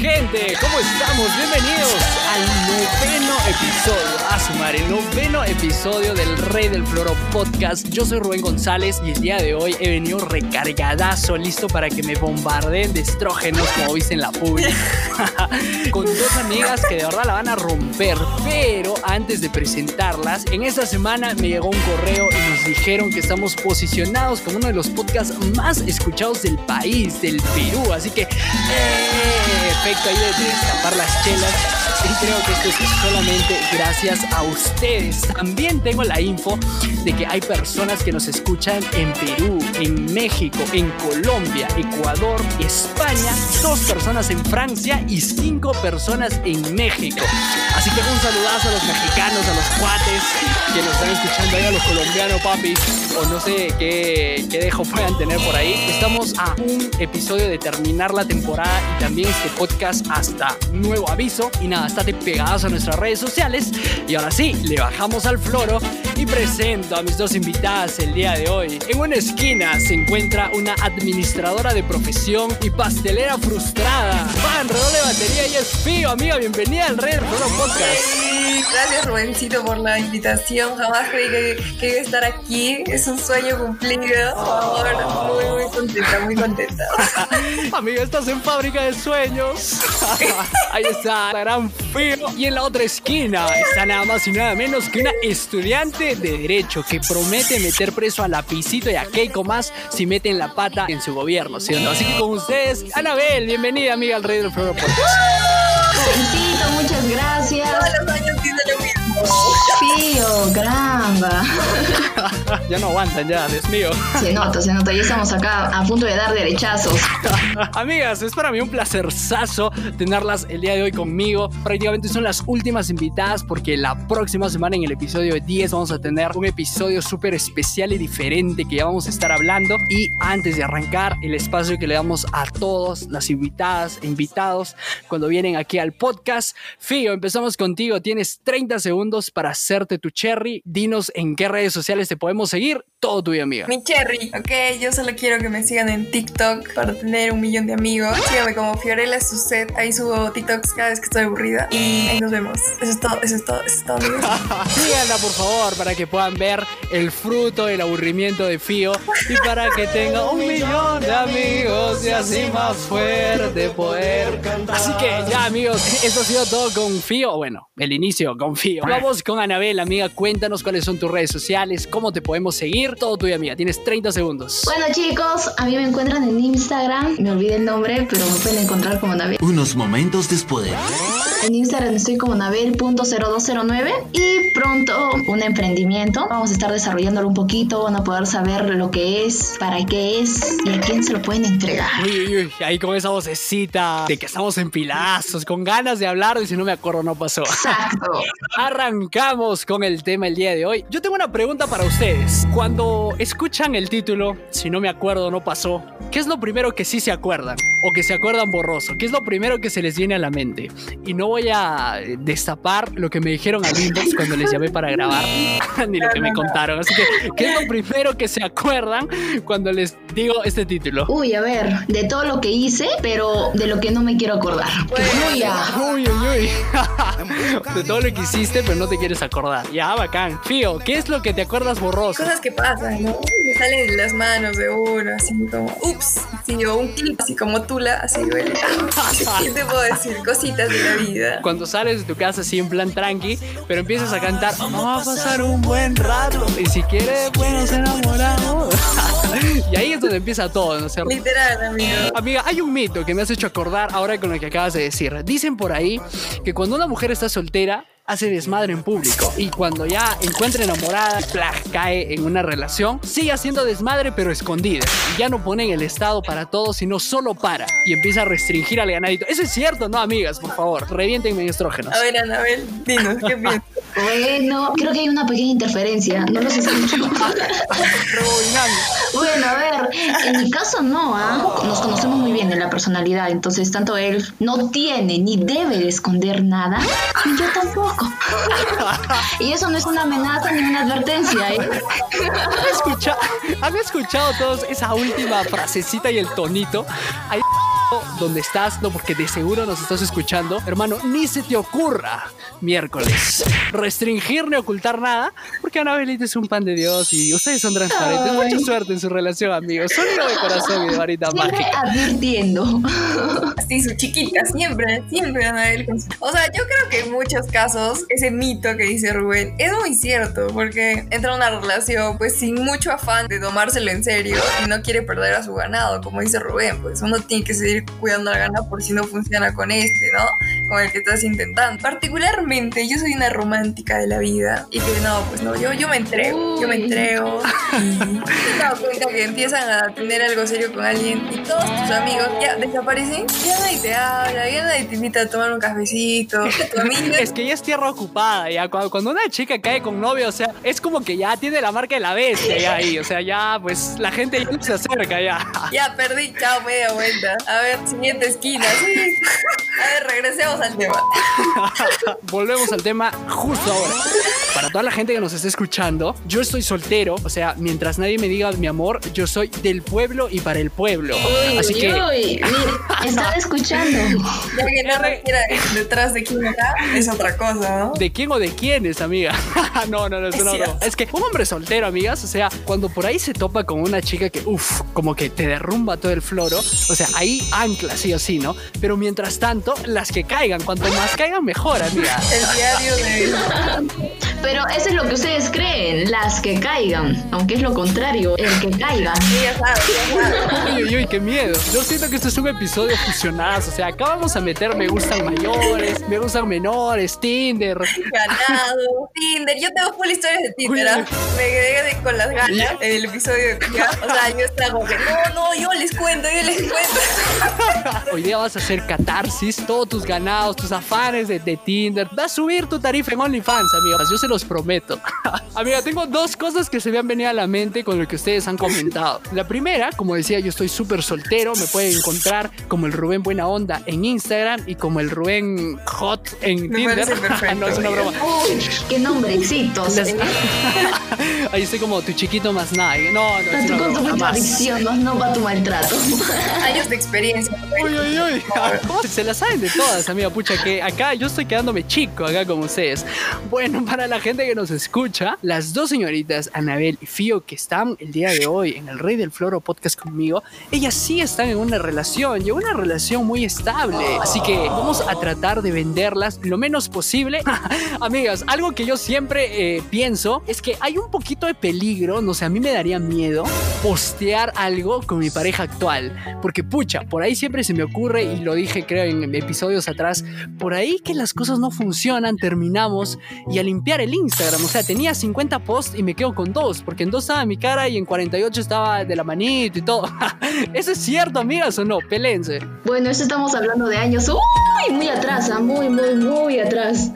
G. ¿Cómo estamos? Bienvenidos al noveno episodio, a sumar el noveno episodio del Rey del Floro Podcast. Yo soy Rubén González y el día de hoy he venido recargadazo, listo para que me bombardeen de estrógenos, como viste en la pública, con dos amigas que de verdad la van a romper. Pero antes de presentarlas, en esta semana me llegó un correo y nos dijeron que estamos posicionados como uno de los podcasts más escuchados del país, del Perú. Así que, eh, efecto ahí de destapar las chelas. Y creo que esto es solamente gracias a ustedes. También tengo la info de que hay personas que nos escuchan en Perú, en México, en Colombia, Ecuador, España, dos personas en Francia y cinco personas en México. Así que un saludazo a los mexicanos, a los cuates que nos están escuchando ahí, a los colombianos, papi, o no sé qué, qué dejo puedan tener por ahí. Estamos a un episodio de terminar la temporada y también este podcast hasta nuevo aviso. Y nada, estate pegados a nuestras redes sociales. Y ahora sí, le bajamos al floro y presento a mis dos invitadas el día de hoy. En una esquina se encuentra una administradora de profesión y pastelera frustrada. Redoble de batería y es Fío, amiga. Bienvenida al del Floro Podcast. Gracias Rubencito por la invitación. Jamás creí que, que iba a estar aquí. Es un sueño cumplido. Por favor, muy, muy contenta, muy contenta. Amiga, estás en fábrica de sueños. Ahí está, la gran Fío. Y en la otra esquina está nada más y nada menos que una estudiante de Derecho que promete meter preso a Lapicito y a Keiko más si meten la pata en su gobierno, ¿sí o no? Así que con ustedes, Anabel, bienvenida, amiga, al Rey del Floro Felicito, muchas gracias. Todos los años dice lo mismo. Pío, caramba. Ya no aguantan, ya, Dios mío. Se nota, se nota. Ya estamos acá a punto de dar derechazos. Amigas, es para mí un placerzazo tenerlas el día de hoy conmigo. Prácticamente son las últimas invitadas porque la próxima semana en el episodio 10 vamos a tener un episodio súper especial y diferente que ya vamos a estar hablando. Y antes de arrancar, el espacio que le damos a todos las invitadas e invitados cuando vienen aquí al podcast. Fío, empezamos contigo. Tienes 30 segundos para hacerte tu cherry. Dinos en qué redes sociales te podemos seguir. Todo tuyo, amiga. Mi cherry, ok, yo solo quiero que me sigan en TikTok para tener un millón de amigos. Síganme como Fiorella Suset, ahí subo TikToks cada vez que estoy aburrida. Y ahí nos vemos. Eso es todo, eso es todo, eso es todo, amigos. Síganla, por favor, para que puedan ver el fruto del aburrimiento de Fío y para que tenga un millón de amigos y así más fuerte poder cantar. Así que ya, amigos, eso ha sido todo con Fío. Bueno, el inicio con Fío. Vamos con Anabel, amiga. Cuéntanos cuáles son tus redes sociales, cómo te podemos seguir. Todo tuyo, amiga. Tienes 30 segundos. Bueno, chicos, a mí me encuentran en Instagram. Me olvidé el nombre, pero me pueden encontrar como Nabel. Unos momentos después. En Instagram estoy como Nabel.0209 y pronto un emprendimiento. Vamos a estar desarrollándolo un poquito. Van a poder saber lo que es, para qué es y a quién se lo pueden entregar. Uy, uy, uy, ahí con esa vocecita de que estamos en pilazos, con ganas de hablar y si no me acuerdo no pasó. Exacto. Arrancamos con el tema el día de hoy. Yo tengo una pregunta para ustedes. Cuando escuchan el título, si no me acuerdo no pasó, ¿qué es lo primero que sí se acuerdan? O que se acuerdan borroso. ¿Qué es lo primero que se les viene a la mente? Y no voy a destapar lo que me dijeron al inbox cuando les llamé para grabar, ni lo que me contaron. Así que, ¿qué es lo primero que se acuerdan cuando les digo este título? Uy, a ver, de todo lo que hice, pero de lo que no me quiero acordar. Uy, uy, uy. De todo lo que hiciste, pero no te quieres acordar. Ya, bacán. Fío, ¿qué es lo que te acuerdas borroso? Cosas que pasan, ¿no? Me salen las manos de uno, así como, ups, sí, o un clip, así como tula, así duele. ¿Qué te puedo decir? Cositas de la vida. Cuando sales de tu casa así en plan tranqui, pero empiezas a cantar, vamos a pasar un buen rato. Y si quieres, bueno, se enamoramos. y ahí es donde empieza todo, ¿no es cierto? Literal, amigo. Amiga, hay un mito que me has hecho acordar ahora con lo que acabas de decir. Dicen por ahí que cuando una mujer está soltera, hace desmadre en público. Y cuando ya encuentra enamorada, cae en una relación, sigue haciendo desmadre pero escondida. Y ya no pone en el estado para todo, sino solo para. Y empieza a restringir al ganadito. Eso es cierto, ¿no, amigas? Por favor, reviéntenme estrógenos. A ver, Anabel, dinos, ¿qué piensas? Bueno, creo que hay una pequeña interferencia. No los escucho. Bueno, a ver, en mi caso no, ¿ah? Nos conocemos muy bien en la personalidad, entonces tanto él no tiene ni debe de esconder nada, y yo tampoco. Y eso no es una amenaza ni una advertencia, ¿eh? ¿Han escuchado, ¿Han escuchado todos esa última frasecita y el tonito? Ahí donde estás, no, porque de seguro nos estás escuchando, hermano, ni se te ocurra miércoles restringir ni ocultar nada, porque Anabelita es un pan de Dios y ustedes son transparentes. Mucha suerte en su relación, amigos. Sonido de corazón y de varita Siempre mágica. advirtiendo. Sí, su chiquita, siempre, siempre Anabel. O sea, yo creo que en muchos casos ese mito que dice Rubén es muy cierto, porque entra una relación pues sin mucho afán de tomárselo en serio y no quiere perder a su ganado, como dice Rubén, pues uno tiene que seguir cuidando al ganado por si no funciona con este, ¿no? Con el que estás intentando. Particularmente, yo soy una romántica de la vida y que no, pues no, yo, yo me entrego, yo me Uy. entrego y he dado cuenta que empiezan a tener algo serio con alguien y todos tus amigos ya desaparecen, ya nadie te habla, ya nadie te invita a tomar un cafecito, tu amiga Es que ya es tierra ocupada, ya cuando, cuando una chica cae con novio, o sea, es como que ya tiene la marca de la bestia ya ahí, o sea, ya pues la gente ya no se acerca ya. ya perdí, chao, media vuelta. A ver, siguiente esquina, sí. A ver, regresemos al tema. Volvemos al tema justo ahora. Para toda la gente que nos está escuchando, yo estoy soltero, o sea, mientras nadie me diga mi amor, yo soy del pueblo y para el pueblo. Uy, Así uy, que uy, están escuchando. Ya que no requiera detrás de quién está, es otra cosa, ¿no? ¿De quién o de quiénes, amiga? no, no, no. Es que un hombre soltero, amigas, o sea, cuando por ahí se topa con una chica que, uff, como que te derrumba todo el floro, o sea, ahí ancla sí o sí, ¿no? Pero mientras tanto, las que caigan, cuanto más caigan, mejor, amiga. El diario de... Pero eso es lo que ustedes creen, las que caigan. Aunque es lo contrario, el que caiga. Ya sabes, ya sabes. Uy, uy, uy, qué miedo. Yo siento que este es un episodio fusionado. O sea, acá vamos a meter me gustan mayores, me gustan menores, Tinder. ganado, Tinder. Yo tengo full historias de Tinder. ¿ah? Me quedé con las ganas en el episodio de tía. O sea, yo estaba como que, no, no, yo les cuento, yo les cuento. Hoy día vas a hacer catarsis, todos tus ganados, tus afanes de, de Tinder. Vas a subir tu tarifa en OnlyFans, amigas. Yo se los prometo. Amiga, tengo dos cosas que se me han venido a la mente con lo que ustedes han comentado. La primera, como decía, yo estoy súper soltero. Me pueden encontrar como el Rubén Buena Onda en Instagram y como el Rubén Hot en Me Tinder. perfecto, no, es una broma. Uy, qué nombrecitos. Las- ¿eh? Ahí estoy como tu chiquito más nada. No, no, es Tanto una con tu broma, contradicción, no, no va tu maltrato. Años de experiencia. Uy, uy, uy. ¿Cómo Se la saben de todas, amiga. Pucha, que acá yo estoy quedándome chico, acá como ustedes. Bueno, para la gente que nos escucha, las dos señoritas, Anabel y Fío, que están el día de hoy en el Rey del Floro podcast conmigo, ellas sí están en una relación, y una relación muy estable. Así que vamos a tratar de venderlas lo menos posible. Amigas, algo que yo siempre eh, pienso es que hay un poquito de peligro, no sé, a mí me daría miedo postear algo con mi pareja actual. Porque pucha, por ahí siempre se me ocurre, y lo dije creo en episodios atrás, por ahí que las cosas no funcionan, terminamos y a limpiar el Instagram. O sea, tenía 50 posts y me quedo con dos, porque en dos estaba mi cara y en 48 estaba de la manito y todo. ¿Eso es cierto, amigas, o no? Pelense. Bueno, eso estamos hablando de años. Uy, muy atrás, ah, muy, muy, muy atrás.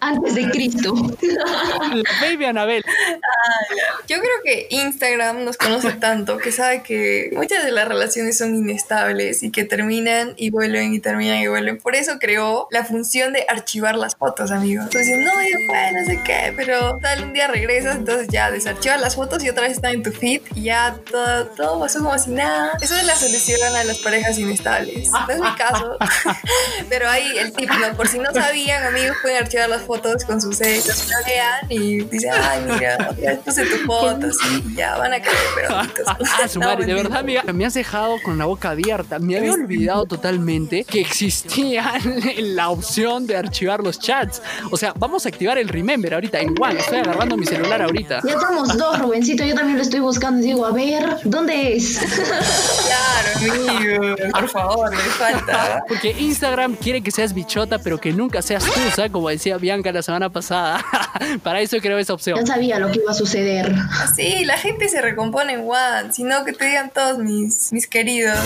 Antes de Cristo. La baby Anabel. Yo creo que Instagram nos conoce tanto que sabe que muchas de las relaciones son inestables y que terminan y vuelven y terminan y vuelven. Por eso creó la función de archivar las fotos, amigos. Entonces, no, ya fue, no sé qué, pero tal, un día regresas, entonces ya desarchivas las fotos y otra vez están en tu feed y ya todo, todo pasó como si nada. Eso es la solución a las parejas inestables. No es mi caso, pero ahí el tip, ¿no? Por si no sabían, amigos, pueden archivar las fotos con sus sellos, la vean y dicen, ay, mira, ya puse tu foto, sí, y ya van a caer, pero Ah, su madre, de verdad, amiga, me has dejado con la boca abierta. Me había olvidado totalmente que existía la opción de archivar los chats. O sea, vamos a activar el Remember ahorita en One. Estoy agarrando mi celular ahorita. Ya estamos dos, Rubencito. Yo también lo estoy buscando. Digo, a ver, ¿dónde es? Claro, amigo, por favor, me falta. Porque Instagram quiere que seas bichota, pero que nunca seas tú, ¿sabes? Como decía Bianca la semana pasada. Para eso creo esa opción. Ya sabía lo que iba a suceder. Sí, la gente se recompone en One, sino que te digan todos mis, mis queridos.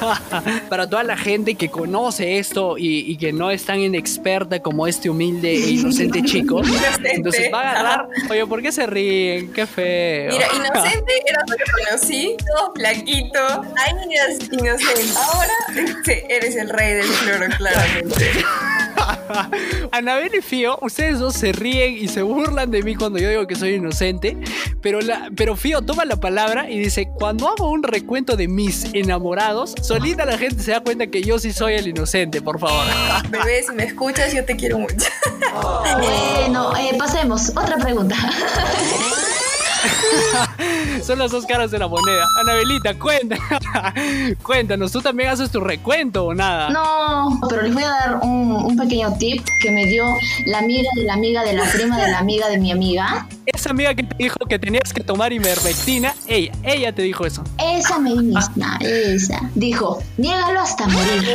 Para toda la gente que conoce esto y, y que no es tan inexperta como este humilde e inocente chico, Inocente. entonces va a agarrar. Oye, ¿por qué se ríen? Qué feo. Mira, inocente era lo que conocí, todo flaquito. Ahí eras inocente. Ahora sí, eres el rey del floro, claramente. Anabel y Fío, ustedes dos se ríen y se burlan de mí cuando yo digo que soy inocente, pero, la, pero Fío toma la palabra y dice, cuando hago un recuento de mis enamorados, solita la gente se da cuenta que yo sí soy el inocente, por favor. Bebé, si me escuchas, yo te quiero mucho. Bueno, eh, pasemos. Otra pregunta. Son las dos caras de la moneda. Anabelita, cuenta. Cuéntanos, ¿tú también haces tu recuento o nada? No, pero les voy a dar un, un pequeño tip que me dio la amiga de la amiga de la prima de la amiga de mi amiga. Esa amiga que te dijo que tenías que tomar ivermectina, ella, ella te dijo eso. Esa misma, esa. Dijo, niégalo hasta morir.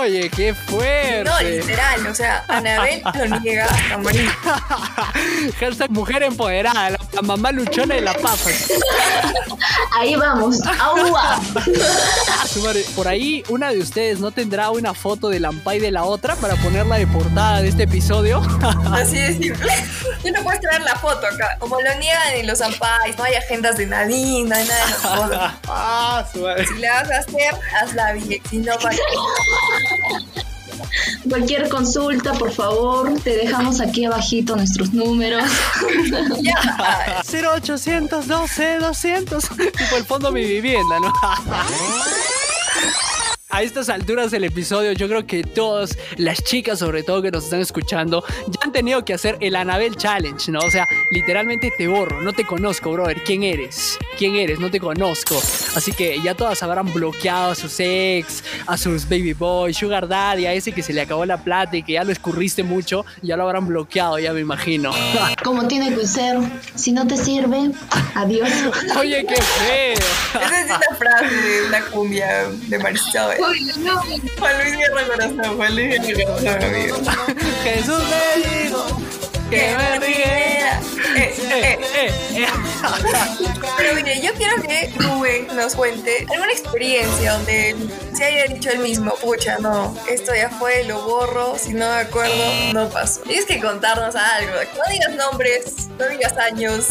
Oye, qué No, fuerte. literal, o sea, Anabel lo niega hasta morir. Hashtag mujer empoderada, la, la mamá luchona de la papa. Ahí vamos. ¡Agua! Madre, Por ahí, una de ustedes no tendrá una foto de la Ampay de la otra para ponerla de portada de este episodio. Así de simple. Yo no puedes traer la foto acá. Como lo niegan en los ampais, no hay agendas de Nadine, no hay nada de esas cosas. ah. Si la vas a hacer, hazla bien. Si no, para Cualquier consulta, por favor, te dejamos aquí abajito nuestros números. ya. 0800 12 200. Tipo el fondo de mi vivienda, ¿no? A estas alturas del episodio, yo creo que todas las chicas, sobre todo que nos están escuchando, ya han tenido que hacer el Anabel Challenge, ¿no? O sea, literalmente te borro, no te conozco, brother. ¿Quién eres? ¿Quién eres? No te conozco. Así que ya todas habrán bloqueado a sus ex, a sus baby boy, sugar daddy, a ese que se le acabó la plata y que ya lo escurriste mucho, ya lo habrán bloqueado, ya me imagino. Como tiene que ser. Si no te sirve, adiós. Oye, qué feo. Esa es una frase de una cumbia de Marisol. Juan Luis Guerra Corazón, Juan Luis Guerra Corazón. Jesús me dijo que me riera. Eh, eh, Eh, eh. Pero mire, yo quiero que Rubén nos cuente alguna experiencia donde se haya dicho él mismo, pucha, no, esto ya fue, lo borro, si no me acuerdo, no pasó. Tienes que contarnos algo, no digas nombres, no digas años.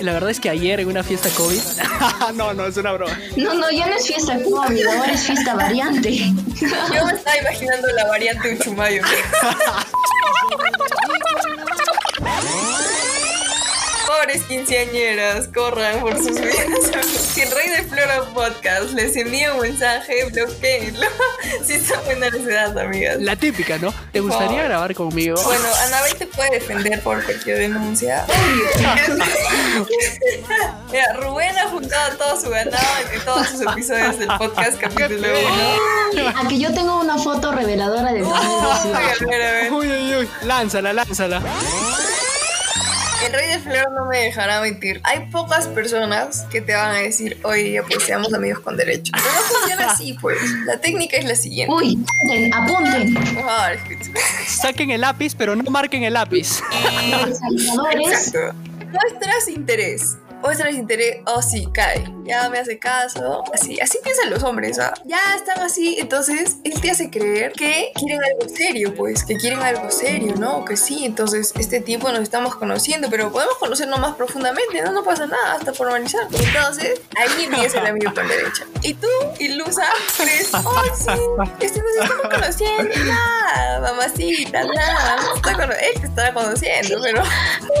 La verdad es que ayer en una fiesta COVID. no, no, es una broma. No, no, ya no es fiesta COVID, ahora es fiesta variante. Yo me estaba imaginando la variante Uchumayo. Pobres quinceañeras, corran por sus vidas. Si el Rey de Flora Podcast les envía un mensaje, bloqueenlo. Si son menores de edad, amigas. La típica, ¿no? ¿Te gustaría grabar conmigo? Bueno, Anabel te puede defender por cualquier denuncia. Mira, Rubén ha juntado todo su ganado en todos sus episodios del podcast capítulo 1. A que yo tengo una foto reveladora de 2018. A ver, a ver. Uy, uy, uy. Lánzala, lánzala. El rey de flor no me dejará mentir. Hay pocas personas que te van a decir, oye, pues seamos amigos con derecho. Pero no funciona así, pues. La técnica es la siguiente. Uy, apunten. Escucha. Saquen el lápiz, pero no marquen el lápiz. Exacto. Muestras interés. Muestras interés, oh sí, cae. Ya me hace caso. Así, así piensan los hombres, ¿ah? Ya están así, entonces él te hace creer que quieren algo serio, pues, que quieren algo serio, ¿no? Que sí, entonces este tiempo nos estamos conociendo, pero podemos conocernos más profundamente, ¿no? No pasa nada, hasta formalizar. Entonces, ahí empieza el amigo con derecha. Y tú, ilusa, crees, oh sí, este nos estamos conociendo, ya, mamacita, nada. no cono- él te estará conociendo, pero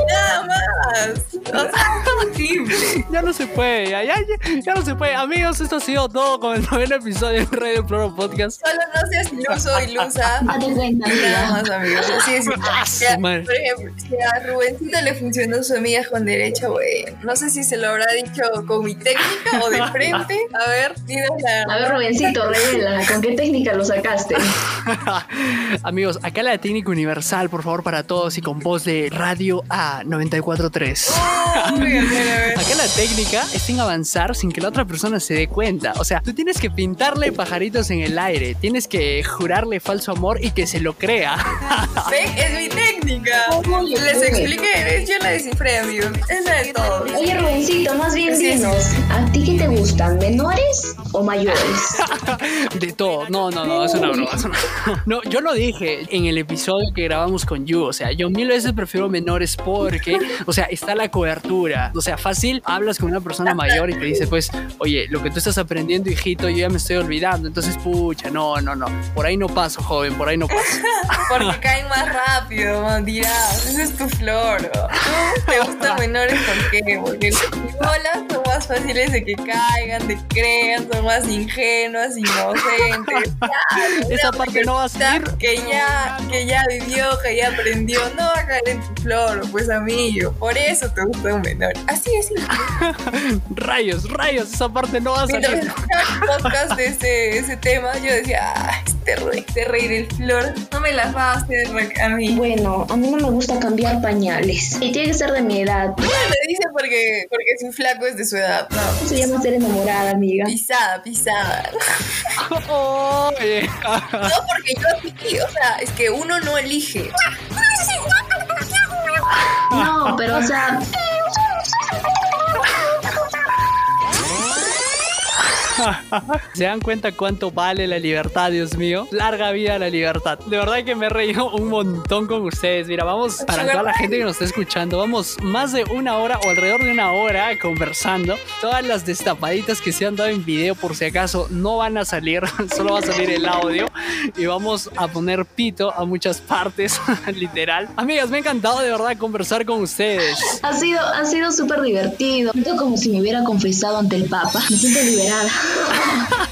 nada más. O sea, es Ya no se puede, ya, ya, ya, ya no se puede. Amigos, esto ha sido todo con el noveno episodio del Rey del Floro Podcast. Solo no seas iluso o ilusa. Nada más, amigos. Así es. Ya, por ejemplo, si a Rubencito le funcionó su amiga con derecha, güey. No sé si se lo habrá dicho con mi técnica o de frente. A ver, dinos la. A ver, Rubencito, revela, ¿con qué técnica lo sacaste? Amigos, acá la técnica universal, por favor, para todos y con voz de Radio A 94.3. Acá la técnica es sin avanzar sin que la otra persona se dé cuenta. O sea, tú tienes que pintarle pajaritos en el aire, tienes que jurarle falso amor y que se lo crea. ¿Ven? Es mi técnica. Les expliqué. Yo la descifré, amigos. Es la de todos. Oye, Rubencito, más bien dinos, ¿a ti qué te gustan, menores o mayores? De todo. No, no, no, es una broma. es una- No, yo lo dije. dije en el episodio que grabamos con Yu, o sea, yo mil veces prefiero menores porque, o sea, está la cobertura. O sea, fácil, hablas con una persona mayor y te dice, pues, oye, lo que tú estás aprendiendo, hijito, yo ya me estoy olvidando. Entonces, pucha, no, no, no. Por ahí no paso, joven, por ahí no paso. porque caen más rápido, dirás, ese es tu flor. ¿Te gustan menores por qué? Porque las bolas más fáciles de que caigan, de crean, son más ingenuas, inocentes. Esa parte no va a ser. Que ya, que ya vivió, que ya aprendió, no va a caer en tu flor, pues amigo. Por eso te gusta un menor. Así es. rayos, rayos, esa parte no va a salir. Mientras podcast de ese, ese tema, yo decía, ah, este rey, este rey del flor, no me las va a hacer a mí. Bueno, a mí no me gusta cambiar pañales. Y tiene que ser de mi edad. No, le dice porque, porque su flaco es de su edad. No. Se llama ser enamorada, amiga. Pisada, pisada. No, porque yo sí, o sea, es que uno no elige. No, pero o sea, ¿Se dan cuenta cuánto vale la libertad, Dios mío? Larga vida la libertad. De verdad que me he reído un montón con ustedes. Mira, vamos, para toda la gente que nos está escuchando, vamos más de una hora o alrededor de una hora conversando. Todas las destapaditas que se han dado en video, por si acaso, no van a salir, solo va a salir el audio. Y vamos a poner pito a muchas partes, literal. Amigas, me ha encantado de verdad conversar con ustedes. ha sido, ha sido súper divertido. Siento como si me hubiera confesado ante el Papa. Me siento liberada.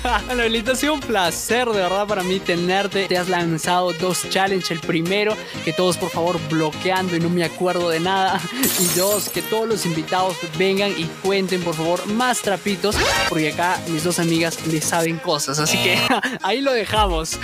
Lolita, ha sido un placer de verdad para mí tenerte. Te has lanzado dos challenges. El primero, que todos por favor bloqueando y no me acuerdo de nada. Y dos, que todos los invitados vengan y cuenten por favor más trapitos. Porque acá mis dos amigas le saben cosas. Así que ahí lo dejamos.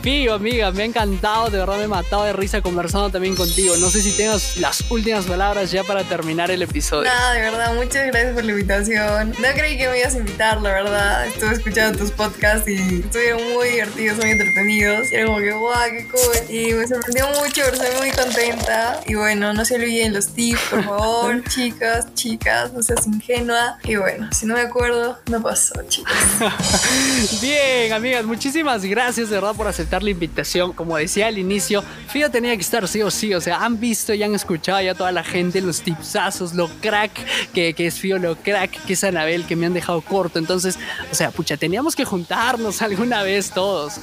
Pío, amiga, me ha encantado. De verdad me he matado de risa conversando también contigo. No sé si tengas las últimas palabras ya para terminar el episodio. Nada, de verdad, muchas gracias por la invitación. No creí que me ibas a invitar, la verdad. Estuve escuchando tus podcasts y estuvieron muy divertidos, muy entretenidos. Y era como que, guau, qué cool. Y me sorprendió mucho, pero estoy muy contenta. Y bueno, no se olviden los tips, por favor, chicas, chicas, no seas ingenua. Y bueno, si no me acuerdo, no pasó, chicas. Bien, amigas, muchísimas gracias de verdad por aceptar la invitación. Como decía al inicio, Fío tenía que estar sí o sí. O sea, han visto y han escuchado ya toda la gente los tipsazos, lo crack que, que es Fío, lo crack que es Anabel, que me han dejado corto. Entonces, o sea, pucha, teníamos que juntarnos alguna vez todos.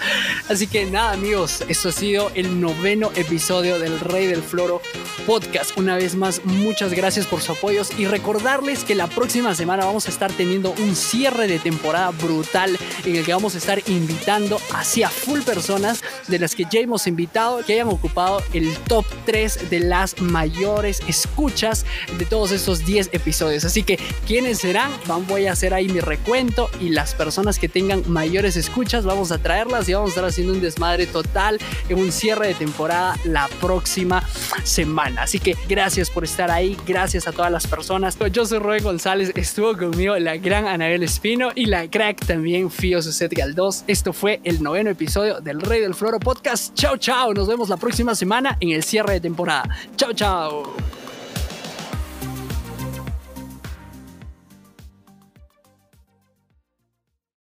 Así que nada, amigos, esto ha sido el noveno episodio del Rey del Floro podcast. Una vez más, muchas gracias por su apoyo y recordarles que la próxima semana vamos a estar teniendo un cierre de temporada brutal en el que vamos a estar invitando hacia full personas de las que ya hemos invitado que hayan ocupado el top 3 de las mayores escuchas de todos estos 10 episodios. Así que, ¿quiénes serán? Voy a hacer ahí mi recuento y las personas que tengan mayores escuchas, vamos a traerlas y vamos a estar haciendo un desmadre total en un cierre de temporada la próxima semana. Así que gracias por estar ahí, gracias a todas las personas. Yo soy Roy González, estuvo conmigo la gran Anabel Espino y la crack también Fío Suset Galdós. Esto fue el noveno episodio del Rey del Floro Podcast. Chao, chao. Nos vemos la próxima semana en el cierre de temporada. Chao, chao.